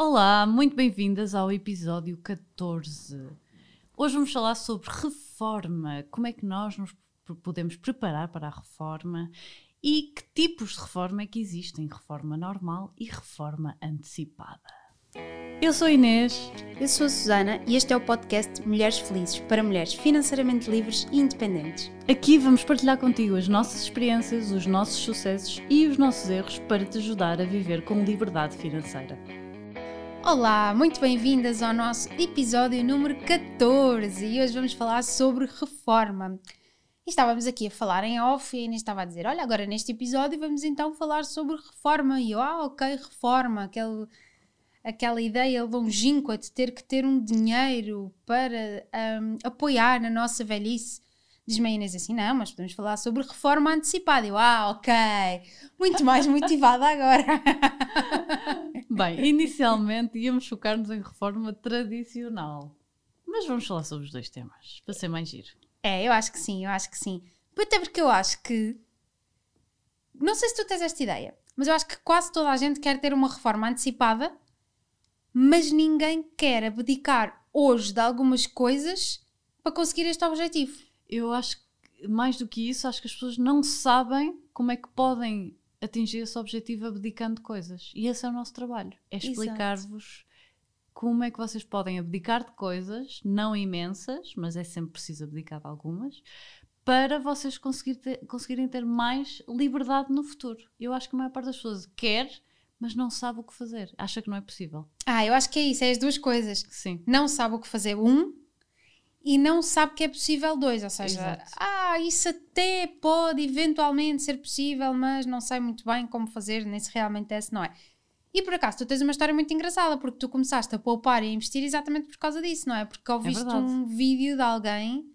Olá, muito bem-vindas ao episódio 14. Hoje vamos falar sobre reforma, como é que nós nos podemos preparar para a reforma e que tipos de reforma é que existem: reforma normal e reforma antecipada. Eu sou Inês. Eu sou a Susana e este é o podcast Mulheres Felizes para mulheres financeiramente livres e independentes. Aqui vamos partilhar contigo as nossas experiências, os nossos sucessos e os nossos erros para te ajudar a viver com liberdade financeira. Olá, muito bem-vindas ao nosso episódio número 14 e hoje vamos falar sobre reforma. Estávamos aqui a falar em off e a Inês estava a dizer: Olha, agora neste episódio vamos então falar sobre reforma. E eu, ah, ok, reforma, aquele aquela ideia longínqua de ter que ter um dinheiro para um, apoiar na nossa velhice. Diz-me a Inês assim, não, mas podemos falar sobre reforma antecipada. Eu, ah, ok, muito mais motivada agora. Bem, inicialmente íamos focar-nos em reforma tradicional. Mas vamos falar sobre os dois temas, para ser mais giro. É, eu acho que sim, eu acho que sim. Até porque eu acho que. Não sei se tu tens esta ideia, mas eu acho que quase toda a gente quer ter uma reforma antecipada mas ninguém quer abdicar hoje de algumas coisas para conseguir este objetivo. Eu acho que, mais do que isso, acho que as pessoas não sabem como é que podem atingir esse objetivo abdicando coisas. E esse é o nosso trabalho: é explicar-vos como é que vocês podem abdicar de coisas, não imensas, mas é sempre preciso abdicar de algumas, para vocês conseguir ter, conseguirem ter mais liberdade no futuro. Eu acho que a maior parte das pessoas quer mas não sabe o que fazer. Acha que não é possível. Ah, eu acho que é isso, é as duas coisas. Sim. Não sabe o que fazer, um, e não sabe que é possível, dois. Ou seja, Exato. ah, isso até pode eventualmente ser possível, mas não sei muito bem como fazer, nem se realmente é, se não é. E por acaso, tu tens uma história muito engraçada, porque tu começaste a poupar e a investir exatamente por causa disso, não é? Porque ouviste É um vídeo de alguém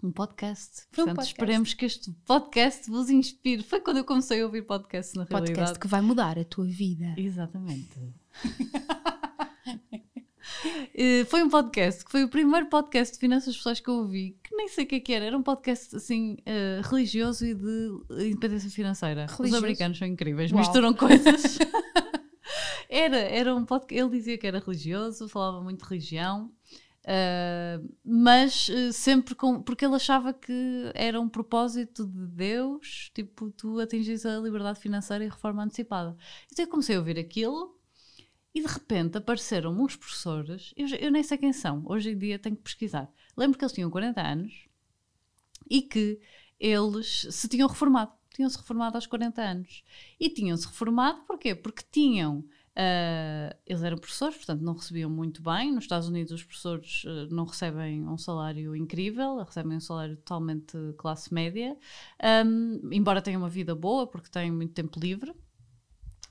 um podcast. Foi um Portanto, podcast. esperemos que este podcast vos inspire. Foi quando eu comecei a ouvir podcast, na podcast realidade. que vai mudar a tua vida. Exatamente. Eh, foi um podcast que foi o primeiro podcast de finanças pessoais que eu ouvi, que nem sei o que é que era, era um podcast assim eh, religioso e de independência financeira. Os Religioso? americanos são incríveis, Uau. misturam coisas. era, era um podcast, ele dizia que era religioso, falava muito de religião. Uh, mas uh, sempre com. porque ele achava que era um propósito de Deus, tipo, tu atingis a liberdade financeira e reforma antecipada. Então eu comecei a ouvir aquilo e de repente apareceram uns professores, eu, eu nem sei quem são, hoje em dia tenho que pesquisar. Lembro que eles tinham 40 anos e que eles se tinham reformado. Tinham-se reformado aos 40 anos. E tinham-se reformado porquê? Porque tinham. ah, eles eram professores, portanto não recebiam muito bem. Nos Estados Unidos, os professores ah, não recebem um salário incrível, recebem um salário totalmente classe média, Ahm, embora tenham uma vida boa, porque têm muito tempo livre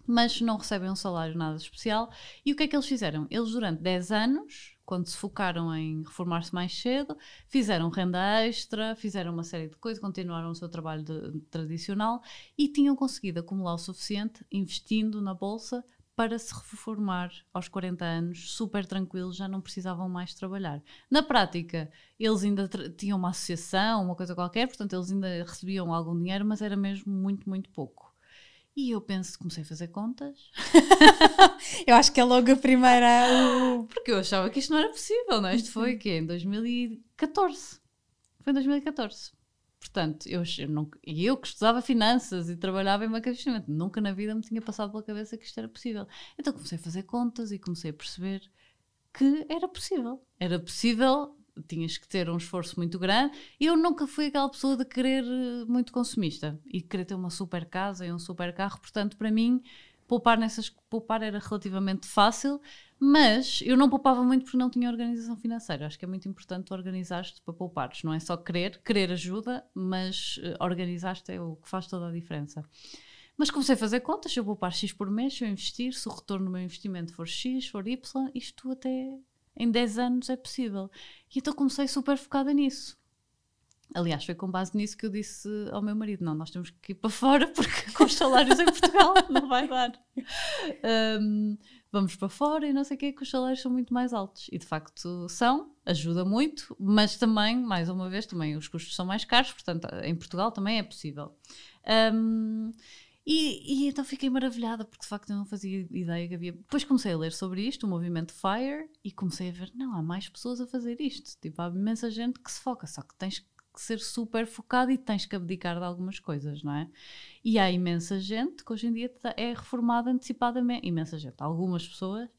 mas não recebem um salário nada especial. E o que é que eles fizeram? Eles, durante 10 anos, quando se focaram em reformar-se mais cedo, fizeram renda extra, fizeram uma série de coisas, continuaram o seu trabalho de- tradicional e tinham conseguido acumular o suficiente investindo na bolsa para se reformar aos 40 anos, super tranquilos, já não precisavam mais trabalhar. Na prática, eles ainda tinham uma associação, uma coisa qualquer, portanto, eles ainda recebiam algum dinheiro, mas era mesmo muito, muito pouco. E eu penso, comecei a fazer contas, Eu acho que é logo a primeira. porque eu achava que isto não era possível, não é? Isto foi o quê? Em 2014. Foi em 2014. Portanto, eu, eu, e eu que estudava finanças e trabalhava em banca investimento, nunca na vida me tinha passado pela cabeça que isto era possível. Então comecei a fazer contas e comecei a perceber que era possível. Era possível, tinhas que ter um esforço muito grande. Eu nunca fui aquela pessoa de querer eh, muito consumista e querer ter uma super casa e um super carro. Portanto, para mim, poupar nessas poupar era relativamente fácil, mas eu não poupava muito porque não tinha organização financeira. Acho que é muito importante organizar-te para poupares. Não é só querer, querer ajuda, mas eh, organizar-te é o que faz toda a diferença. Mas comecei a fazer contas, se eu poupar X por mês, se eu investir, se o retorno do meu investimento for X, for Y, isto até em 10 anos é possível. E então comecei super focada nisso. Aliás, foi com base nisso que eu disse ao meu marido: não, nós temos que ir para fora porque com os salários em Portugal não vai dar. Hum, vamos para fora e não sei o quê, que os salários são muito mais altos. E de facto são, ajuda muito, mas também, mais uma vez, também os custos são mais caros, portanto, em Portugal também é possível. Hum, E, e, então fiquei maravilhada, porque de facto eu não fazia ideia que havia. Depois comecei a ler sobre isto, o movimento FIRE, e comecei a ver: não, há mais pessoas a fazer isto. Tipo, há imensa gente que se foca, só que tens que ser super focado e tens que abdicar de algumas coisas, não é? E há imensa gente que hoje em dia é reformada antecipadamente. Imensa gente, algumas pessoas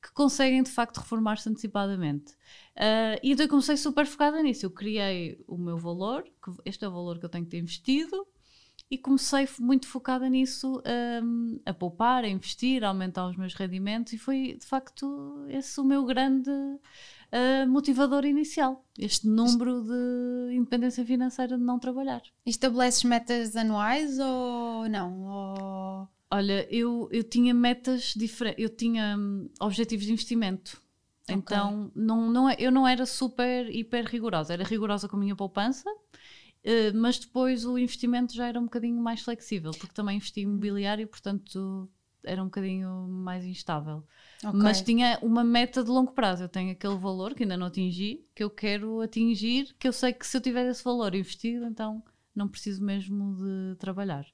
que conseguem de facto reformar-se antecipadamente. Uh, e então eu comecei super focada nisso. Eu criei o meu valor, que este é o valor que eu tenho que ter investido e comecei muito focada nisso, um, a poupar, a investir, a aumentar os meus rendimentos e foi de facto esse o meu grande uh, motivador inicial, este número de independência financeira de não trabalhar. E estabeleces metas anuais ou não? Ou... Olha, eu, eu tinha metas diferentes, eu tinha um, objetivos de investimento. Okay. Então, não, não, é, eu não era super, hiper rigorosa. Era rigorosa com a minha poupança, mas depois o investimento já era um bocadinho mais flexível, porque também investi em imobiliário, portanto era um bocadinho mais instável. Okay. Mas tinha uma meta de longo prazo. Eu tenho aquele valor que ainda não atingi, que eu quero atingir, que eu sei que se eu tiver esse valor investido, então não preciso mesmo de trabalhar.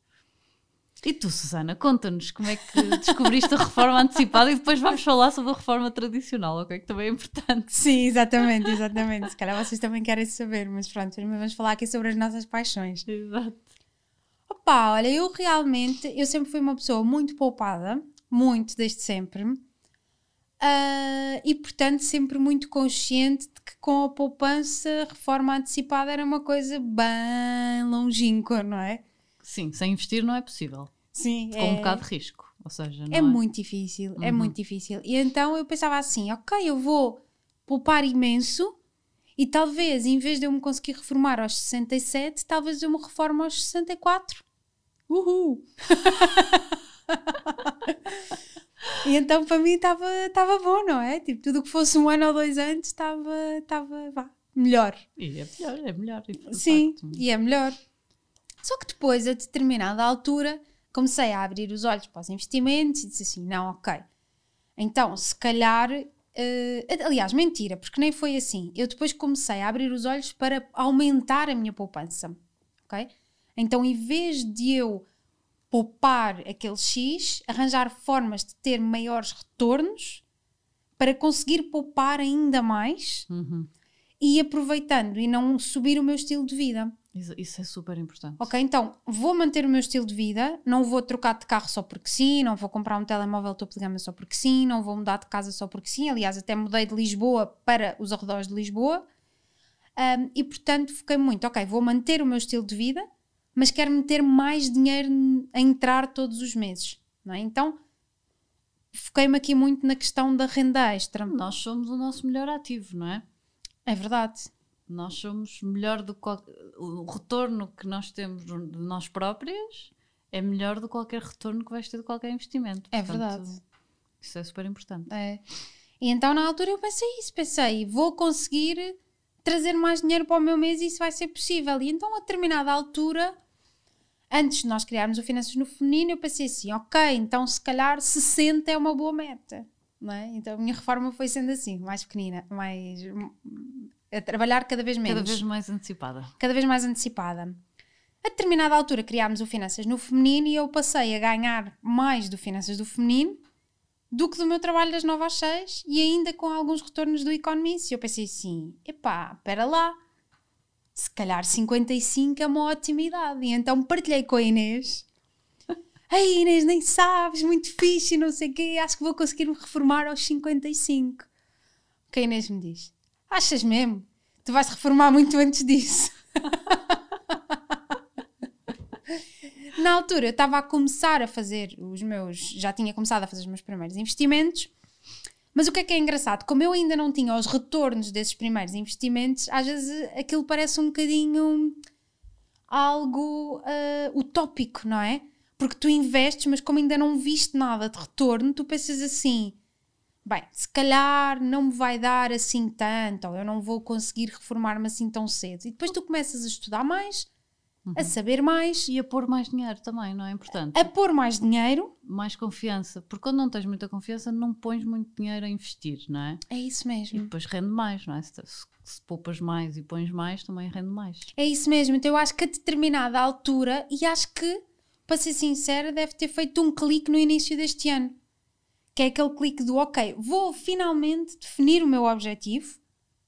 E tu, Susana, conta-nos como é que descobriste a reforma antecipada e depois vamos falar sobre a reforma tradicional, ok? Que também é importante. Sim, exatamente, exatamente. Se calhar vocês também querem saber, mas pronto, vamos falar aqui sobre as nossas paixões. Exato. Opa, olha, eu realmente, eu sempre fui uma pessoa muito poupada, muito, desde sempre. Uh, e portanto sempre muito consciente de que com a poupança a reforma antecipada era uma coisa bem longínqua, não é? Sim, sem investir não é possível. Sim, Com é... um bocado de risco. Ou seja, é, é, muito difícil, é uhum. é muito difícil. E então eu pensava assim, ok, eu vou poupar imenso e talvez, em vez de eu me conseguir reformar aos 67, talvez eu me reforme aos 64. Uhul! e então para mim estava bom, não é? Tipo, tudo que fosse um ano ou dois anos estava melhor. E é melhor, é melhor. Sim, facto. e é melhor. Só que depois, a determinada altura, comecei a abrir os olhos para os investimentos e disse assim: não, ok. Então, se calhar. Uh, aliás, mentira, porque nem foi assim. Eu depois comecei a abrir os olhos para aumentar a minha poupança. Ok? Então, em vez de eu poupar aquele X, arranjar formas de ter maiores retornos para conseguir poupar ainda mais uhum. E aproveitando e não subir o meu estilo de vida. Isso é super importante. Ok, então vou manter o meu estilo de vida, não vou trocar de carro só porque sim, não vou comprar um telemóvel topo de gama só porque sim, não vou mudar de casa só porque sim. Aliás, até mudei de Lisboa para os arredores de Lisboa. Um, e portanto fiquei muito, ok, vou manter o meu estilo de vida, mas quero meter mais dinheiro a entrar todos os meses. Não é? Então foquei-me aqui muito na questão da renda extra. Nós somos o nosso melhor ativo, não é? É verdade. Nós somos melhor do que o retorno que nós temos de nós próprias é melhor do que qualquer retorno que vais ter de qualquer investimento. É Portanto, verdade. Isso é super importante. É. E então na altura eu pensei isso, pensei, vou conseguir trazer mais dinheiro para o meu mês e isso vai ser possível. E então a determinada altura, antes de nós criarmos o Finanças no Feminino, eu pensei assim, ok, então se calhar 60 é uma boa meta. É? Então a minha reforma foi sendo assim, mais pequenina, mais a trabalhar cada vez menos. Cada vez mais antecipada. Cada vez mais antecipada. A determinada altura criámos o Finanças no Feminino e eu passei a ganhar mais do Finanças do Feminino do que do meu trabalho das 9 às 6 e ainda com alguns retornos do Economist. E eu pensei assim, epá, espera lá, se calhar 55 é uma ótima idade. E então partilhei com a Inês. Ei Inês, nem sabes, muito fixe, não sei o quê, acho que vou conseguir me reformar aos 55. O que a Inês me diz? Achas mesmo? Tu vais reformar muito antes disso. Na altura eu estava a começar a fazer os meus. Já tinha começado a fazer os meus primeiros investimentos. Mas o que é que é engraçado? Como eu ainda não tinha os retornos desses primeiros investimentos, às vezes aquilo parece um bocadinho algo uh, utópico, não é? Porque tu investes, mas como ainda não viste nada de retorno, tu pensas assim: bem, se calhar não me vai dar assim tanto, ou eu não vou conseguir reformar-me assim tão cedo. E depois tu começas a estudar mais, uhum. a saber mais. E a pôr mais dinheiro também, não é importante? A pôr mais dinheiro. Mais confiança. Porque quando não tens muita confiança, não pões muito dinheiro a investir, não é? É isso mesmo. E depois rende mais, não é? Se, se, se poupas mais e pões mais, também rende mais. É isso mesmo. Então eu acho que a determinada altura, e acho que para ser sincera, deve ter feito um clique no início deste ano. Que é aquele clique do ok, vou finalmente definir o meu objetivo.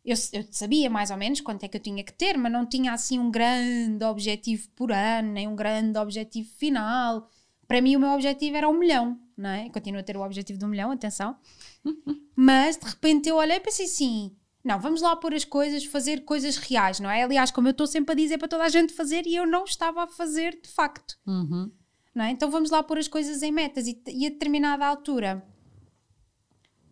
Eu, eu sabia mais ou menos quanto é que eu tinha que ter, mas não tinha assim um grande objetivo por ano, nem um grande objetivo final. Para mim, o meu objetivo era um milhão, não é? Eu continuo a ter o objetivo de um milhão, atenção. mas de repente eu olhei e pensei assim: não, vamos lá pôr as coisas, fazer coisas reais, não é? Aliás, como eu estou sempre a dizer para toda a gente fazer e eu não estava a fazer de facto. Uhum. Não é? Então vamos lá pôr as coisas em metas e, e a determinada altura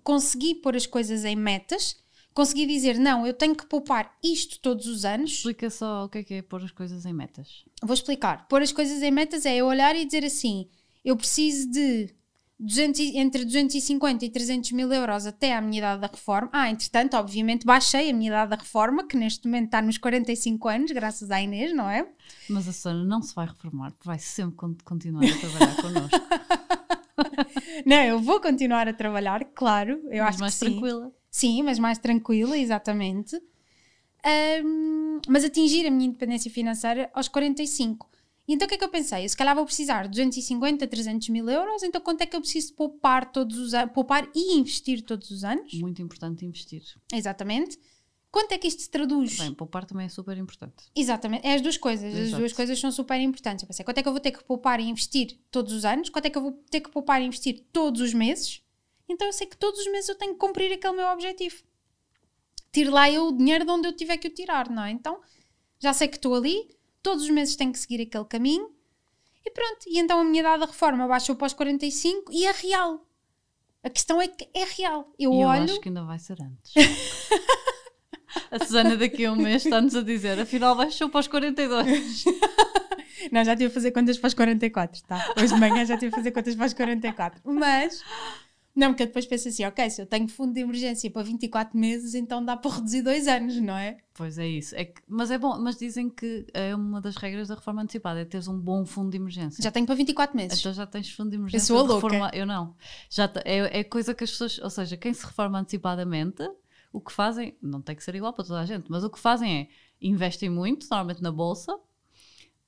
consegui pôr as coisas em metas, consegui dizer não, eu tenho que poupar isto todos os anos. Explica só o que é que é pôr as coisas em metas. Vou explicar. Pôr as coisas em metas é eu olhar e dizer assim: eu preciso de 200, entre 250 e 300 mil euros até à minha idade da reforma. Ah, entretanto, obviamente, baixei a minha idade da reforma, que neste momento está nos 45 anos, graças à Inês, não é? Mas a Susana não se vai reformar, vai sempre continuar a trabalhar connosco. não, eu vou continuar a trabalhar, claro. Eu mas acho mais que sim. tranquila. Sim, mas mais tranquila, exatamente. Um, mas atingir a minha independência financeira aos 45. Então o que é que eu pensei? Eu, se calhar vou precisar de 250, 300 mil euros, então quanto é que eu preciso poupar todos os anos, poupar e investir todos os anos? Muito importante investir. Exatamente. Quanto é que isto se traduz? Bem, poupar também é super importante. Exatamente, é as duas coisas. As Exato. duas coisas são super importantes. Eu pensei, quanto é que eu vou ter que poupar e investir todos os anos? Quanto é que eu vou ter que poupar e investir todos os meses? Então eu sei que todos os meses eu tenho que cumprir aquele meu objetivo. Tire lá eu o dinheiro de onde eu tiver que o tirar, não é? Então já sei que estou ali, todos os meses tenho que seguir aquele caminho e pronto. E então a minha idade da reforma baixou para os 45 e é real. A questão é que é real. Eu, eu olho. acho que ainda vai ser antes. a Susana daqui a um mês está-nos a dizer, afinal baixou para os 42. Não, já estive a fazer contas para os 44, tá? Hoje de manhã já estive a fazer contas para os 44. Mas, não, porque eu depois penso assim, ok, se eu tenho fundo de emergência para 24 meses, então dá para reduzir dois anos, não é? Pois é isso. É que, mas é bom, mas dizem que é uma das regras da reforma antecipada, é teres um bom fundo de emergência. Já tenho para 24 meses. Então já tens fundo de emergência. sou a louca. reforma- Eu não. Já é, é coisa que as pessoas, ou seja, quem se reforma antecipadamente, o que fazem, não tem que ser igual para toda a gente, mas o que fazem é investem muito, normalmente na bolsa,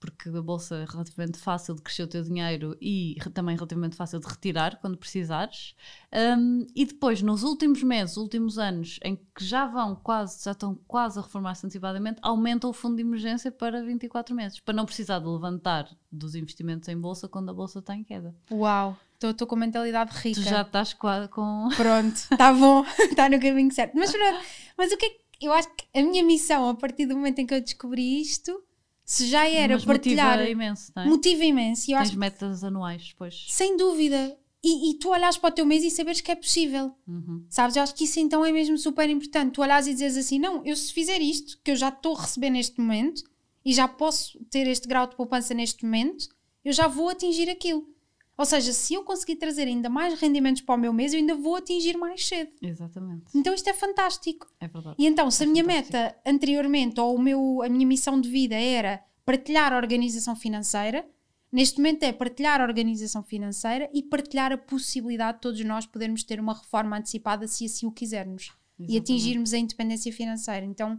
porque a bolsa é relativamente fácil de crescer o teu dinheiro e também relativamente fácil de retirar quando precisares. Um, e depois, nos últimos meses, últimos anos, em que já vão quase, já estão quase a reformar-se antecipadamente, aumenta o fundo de emergência para 24 meses, para não precisar de levantar dos investimentos em bolsa quando a bolsa está em queda. Uau, estou com mentalidade rica. Tu já estás com. Pronto, está bom, está no caminho certo. Mas pronto, mas o que é que eu acho que a minha missão a partir do momento em que eu descobri isto, se já era Mas partilhar, motiva imenso, não é? motiva imenso. E eu Tens acho metas anuais depois. Sem dúvida. E, e tu olhas para o teu mês e saberes que é possível. Uhum. Sabes? Eu acho que isso então é mesmo super importante. Tu olhas e dizes assim: não, eu se fizer isto, que eu já estou a receber neste momento, e já posso ter este grau de poupança neste momento, eu já vou atingir aquilo. Ou seja, se eu conseguir trazer ainda mais rendimentos para o meu mês, eu ainda vou atingir mais cedo. Exatamente. Então isto é fantástico. É verdade. E então, se a É minha fantástico. meta anteriormente, ou o meu, a minha missão de vida era partilhar a organização financeira, neste momento é partilhar a organização financeira e partilhar a possibilidade de todos nós podermos ter uma reforma antecipada se assim o quisermos e Exatamente. atingirmos a independência financeira. Então,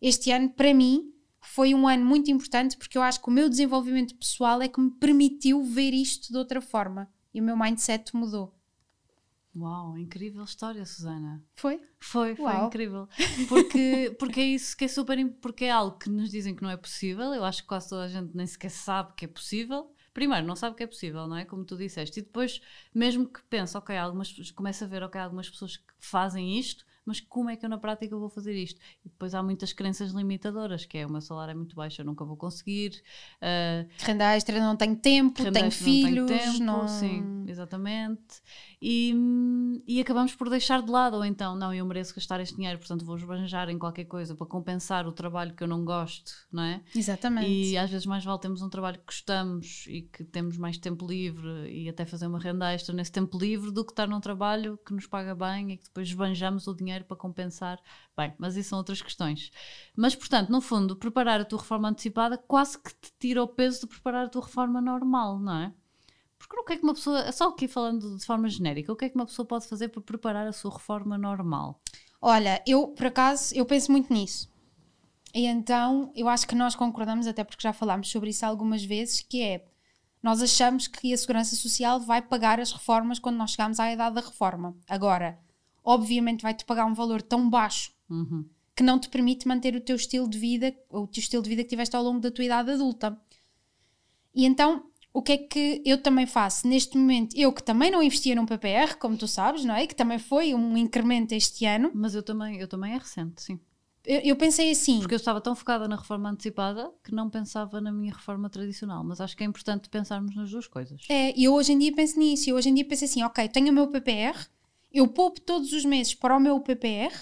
este ano, para mim, foi um ano muito importante porque eu acho que o meu desenvolvimento pessoal é que me permitiu ver isto de outra forma e o meu mindset mudou. Uau, incrível história, Susana. Foi? Foi, foi Uau. incrível. Porque, porque é isso que é super. Porque é algo que nos dizem que não é possível. Eu acho que quase toda a gente nem sequer sabe que é possível. Primeiro, não sabe que é possível, não é? Como tu disseste. E depois, mesmo que pense, ok, algumas começa a ver, ok, algumas pessoas que fazem isto, mas como é que eu na prática vou fazer isto? E depois há muitas crenças limitadoras, que é o meu salário é muito baixo, eu nunca vou conseguir. ah, Renda extra, não tenho tempo, tenho extra não filhos, tenho tempo, não... Sim, exatamente. E, e acabamos por deixar de lado, ou então, não, eu mereço gastar este dinheiro, portanto vou esbanjar em qualquer coisa para compensar o trabalho que eu não gosto, não é? Exatamente. E às vezes mais vale termos um trabalho que gostamos e que temos mais tempo livre e até fazer uma renda extra nesse tempo livre do que estar num trabalho que nos paga bem e que depois esbanjamos o dinheiro para compensar. Bem, mas isso são outras questões. Mas, portanto, no fundo, preparar a tua reforma antecipada quase que te tira o peso de preparar a tua reforma normal, não é? Porque o que é que uma pessoa, só aqui falando de forma genérica, o que é que uma pessoa pode fazer para preparar a sua reforma normal? Olha, eu por acaso eu penso muito nisso. E então eu acho que nós concordamos, até porque já falámos sobre isso algumas vezes, que é nós achamos que a Segurança Social vai pagar as reformas quando nós chegarmos à idade da reforma. Agora, obviamente vai-te pagar um valor tão baixo Uhum. que não te permite manter o teu estilo de vida, ou o teu estilo de vida que tiveste ao longo da tua idade adulta. E então, o que é que eu também faço? Neste momento, eu que também não investia num PPR, como tu sabes, não é? Que também foi um incremento este ano. Mas eu também, eu também é recente, sim. Eu, eu pensei assim, Porque eu estava tão focada na reforma antecipada que não pensava na minha reforma tradicional. Mas acho que é importante pensarmos nas duas coisas. É, e eu hoje em dia penso nisso. Eu hoje em dia penso assim: ok, tenho o meu PPR, eu poupo todos os meses para o meu PPR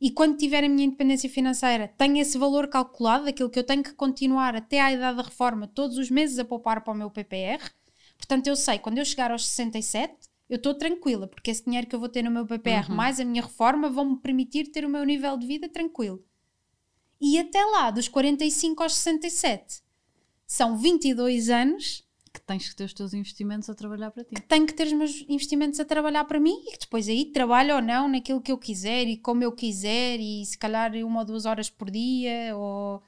e quando tiver a minha independência financeira, tenho esse valor calculado, daquilo que eu tenho que continuar até à idade da reforma, todos os meses a poupar para o meu PPR. Portanto, eu sei, quando eu chegar aos 67, eu estou tranquila, porque esse dinheiro que eu vou ter no meu PPR, mais a minha reforma, vão-me permitir ter o meu nível de vida tranquilo. E até lá, dos 45 aos 67, são 22 anos tens que ter os teus investimentos a trabalhar para ti. tenho que ter os meus investimentos a trabalhar para mim e que depois aí trabalho ou não naquilo que eu quiser e como eu quiser e se calhar uma ou duas horas por dia ou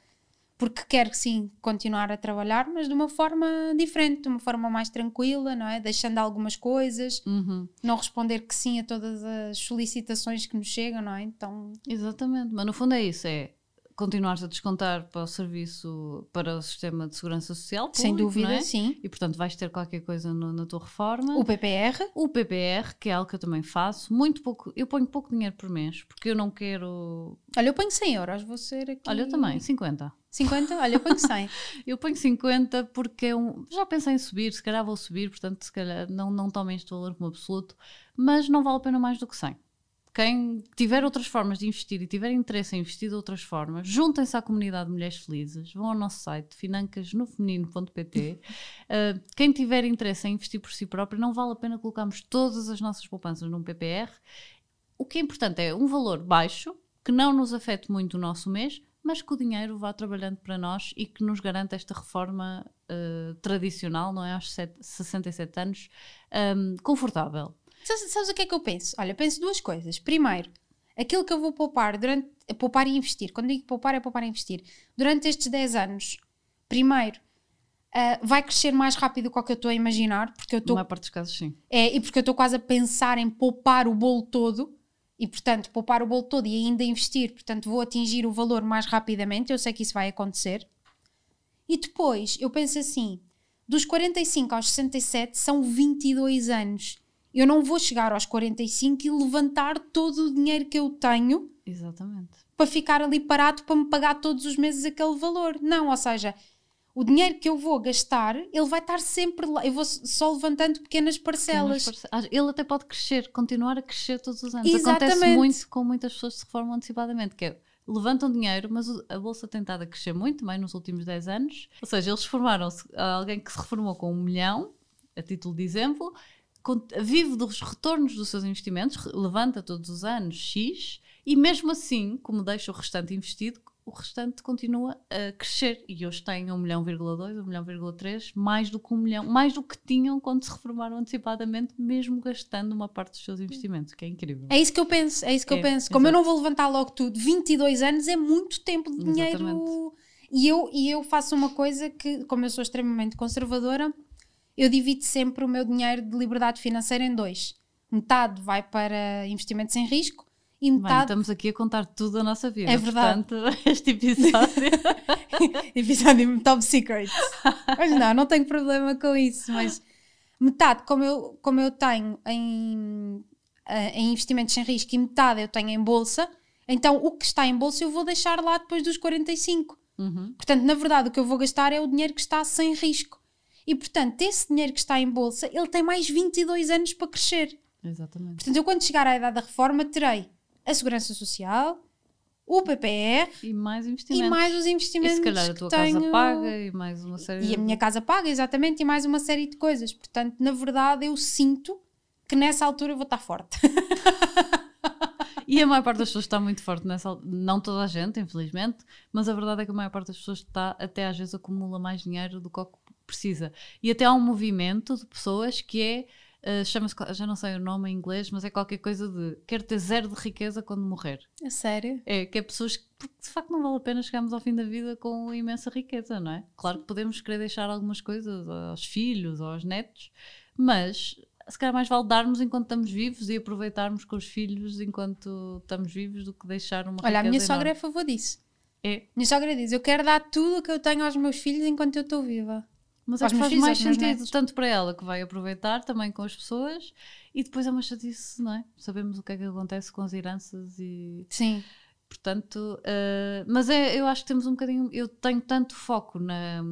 porque quero sim continuar a trabalhar, mas de uma forma diferente, de uma forma mais tranquila, não é? Deixando algumas coisas, Uhum. não responder que sim a todas as solicitações que nos chegam, não é? Então, Exatamente, mas no fundo é isso, é continuares a descontar para o serviço, para o sistema de segurança social, sem público, dúvida, não é? sim. E portanto vais ter qualquer coisa no- na tua reforma. O PPR, O PPR, que é algo que eu também faço, muito pouco, eu ponho pouco dinheiro por mês, porque eu não quero. olha, eu ponho 100 euros, vou ser aqui. Olha, eu também, 50. 50? Olha, eu ponho 100. Eu ponho 50 porque é um... já pensei em subir, se calhar vou subir, portanto, se calhar não, não tomem este valor como absoluto, mas não vale a pena mais do que 100. Quem tiver outras formas de investir e tiver interesse em investir de outras formas, juntem-se à comunidade de Mulheres Felizes, vão ao nosso site financasnofeminino.pt. Uh, quem tiver interesse em investir por si próprio, não vale a pena colocarmos todas as nossas poupanças num PPR. O que é importante é um valor baixo, que não nos afete muito o nosso mês, mas que o dinheiro vá trabalhando para nós e que nos garanta esta reforma uh, tradicional, não é? Aos sete- 67 anos, um, confortável. Sabes, sabes o que é que eu penso? Olha, penso duas coisas. Primeiro, aquilo que eu vou poupar durante. Poupar e investir. Quando digo poupar, é poupar e investir. Durante estes 10 anos, primeiro, ah, vai crescer mais rápido do que eu estou a imaginar, porque eu Na estou. maior parte dos casos, sim. É, e porque eu estou quase a pensar em poupar o bolo todo. E, portanto, poupar o bolo todo e ainda investir. Portanto, vou atingir o valor mais rapidamente. Eu sei que isso vai acontecer. E depois, eu penso assim: dos 45 aos 67 são 22 anos. Eu não vou chegar aos 45 e levantar todo o dinheiro que eu tenho Exatamente. para ficar ali parado para me pagar todos os meses aquele valor. Não, ou seja, o dinheiro que eu vou gastar, ele vai estar sempre lá. Eu vou só levantando pequenas parcelas. Pequenas parce- Ele até pode crescer, continuar a crescer todos os anos. Acontece Exatamente. muito com muitas pessoas que se reformam antecipadamente, que é levantam dinheiro, mas a bolsa tem estado a crescer muito também nos últimos 10 anos. Ou seja, eles reformaram-se, há alguém que se reformou com um milhão, a título de exemplo, vive dos retornos dos seus investimentos, levanta todos os anos X, e mesmo assim, como deixa o restante investido, o restante continua a crescer. E hoje têm 1 milhão, 1 milhão, 3, mais do que 1 milhão, mais do que tinham quando se reformaram antecipadamente, mesmo gastando uma parte dos seus investimentos, que é incrível. É isso que eu penso, é isso que É, eu penso. Como eu não vou levantar logo tudo, 22 anos é muito tempo de dinheiro. Exatamente. E eu, e eu faço uma coisa que, como eu sou extremamente conservadora, eu divido sempre o meu dinheiro de liberdade financeira em dois. Metade vai para investimentos sem risco e metade. estamos aqui a contar tudo da nossa vida. É verdade. Portanto, este episódio. episódio top secrets. Mas não, não tenho problema com isso. Mas metade, como eu, como eu tenho em, eh, em investimentos sem risco e metade eu tenho em bolsa, então o que está em bolsa eu vou deixar lá depois dos 45. Uhum. Portanto, na verdade, o que eu vou gastar é o dinheiro que está sem risco. E, portanto, esse dinheiro que está em bolsa, ele tem mais 22 anos para crescer. Exatamente. Portanto, eu quando chegar à idade da reforma, terei a Segurança Social, o PPR E mais investimentos. e mais os E investimentos se calhar a tua tenho... casa paga e mais uma série E a minha casa paga, exatamente, e mais uma série de coisas. Portanto, na verdade, eu sinto que nessa altura eu vou estar forte. E a maior parte das pessoas está muito forte nessa. Não toda a gente, infelizmente, mas a verdade é que a maior parte das pessoas está, até às vezes, acumula mais dinheiro do que o que precisa. E até há um movimento de pessoas que é Uh, Chama-se, já não sei o nome em inglês, mas é qualquer coisa de quero ter zero de riqueza quando morrer. É sério? É, que é pessoas que, porque de facto não vale a pena chegarmos ao fim da vida com imensa riqueza, não é? Claro que podemos querer deixar algumas coisas aos filhos, aos netos, mas se calhar mais vale darmos enquanto estamos vivos e aproveitarmos com os filhos enquanto estamos vivos do que deixar uma Olha, a minha riqueza sogra é a enorme. favor disso. É, Minha sogra diz: Eu quero dar tudo o que eu tenho aos meus filhos enquanto eu estou viva. Mas Aos que faz mais sentido, tanto para ela que vai aproveitar também com as pessoas e depois é uma chatice, não é? Sabemos o que é que acontece com as heranças e Sim. portanto, eh, mas é, eu acho que temos um bocadinho, eu tenho tanto foco na,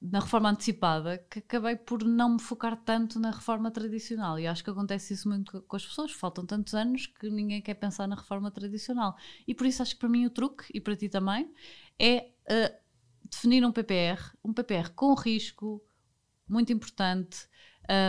na reforma antecipada que acabei por não me focar tanto na reforma tradicional e acho que acontece isso muito co- com as pessoas, faltam tantos anos que ninguém quer pensar na reforma tradicional e por isso acho que para mim o truque e para ti também é eh, definir um PPR, um PPR com risco, muito importante.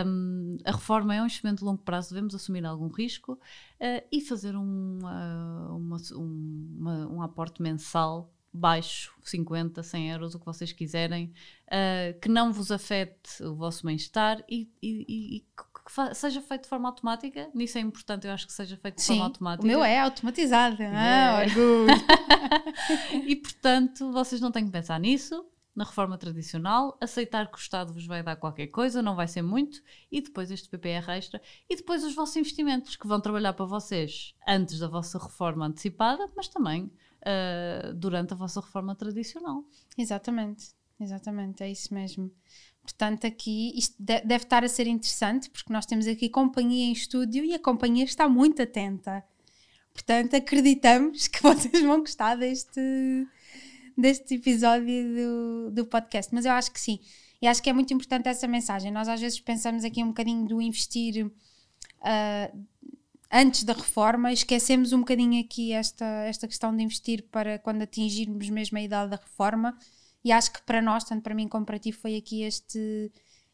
Um, a reforma é um investimento de longo prazo, devemos assumir algum risco uh, e fazer um, uh, uma- um, uma- um aporte mensal baixo, 50, 100 euros, o que vocês quiserem, uh, que não vos afete o vosso bem-estar e, e- e- que seja feito de forma automática. Nisso é importante, eu acho que seja feito de Sim. forma O automática. meu é automatizado. Ah, É. orgulho. e portanto, vocês não têm que pensar nisso, na reforma tradicional, aceitar que o Estado vos vai dar qualquer coisa, não vai ser muito, e depois este PPR extra, e depois os vossos investimentos que vão trabalhar para vocês antes da vossa reforma antecipada, mas também ah, durante a vossa reforma tradicional. Exatamente, exatamente, é isso mesmo. Portanto, aqui isto de- deve estar a ser interessante porque nós temos aqui companhia em estúdio e a companhia está muito atenta. Portanto, acreditamos que vocês vão gostar deste, deste episódio do, do podcast. Mas eu acho que sim. E acho que é muito importante essa mensagem. Nós às vezes pensamos aqui um bocadinho do investir ah, antes da reforma esquecemos um bocadinho aqui esta, esta questão de investir para quando atingirmos mesmo a idade da reforma. E acho que para nós, tanto para mim como para ti, foi aqui este.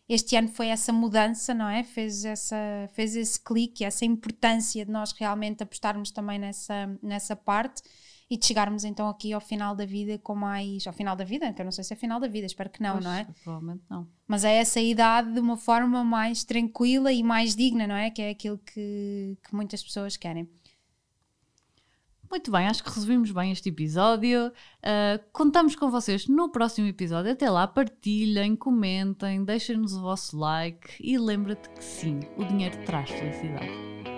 Este ano foi essa mudança, não é? Fez, essa, fez esse clique, essa importância de nós realmente apostarmos também nessa, nessa parte e de chegarmos então aqui ao final da vida com mais. Ao final da vida? Que eu não sei se é final da vida, espero que não, Pois, não é? Provavelmente não. Mas é essa idade de uma forma mais tranquila e mais digna, não é? Que é aquilo que, que muitas pessoas querem. Muito bem, acho que resumimos bem este episódio. Ah, contamos com vocês no próximo episódio. Até lá, partilhem, comentem, deixem-nos o vosso like e lembra-te que sim, o dinheiro traz felicidade.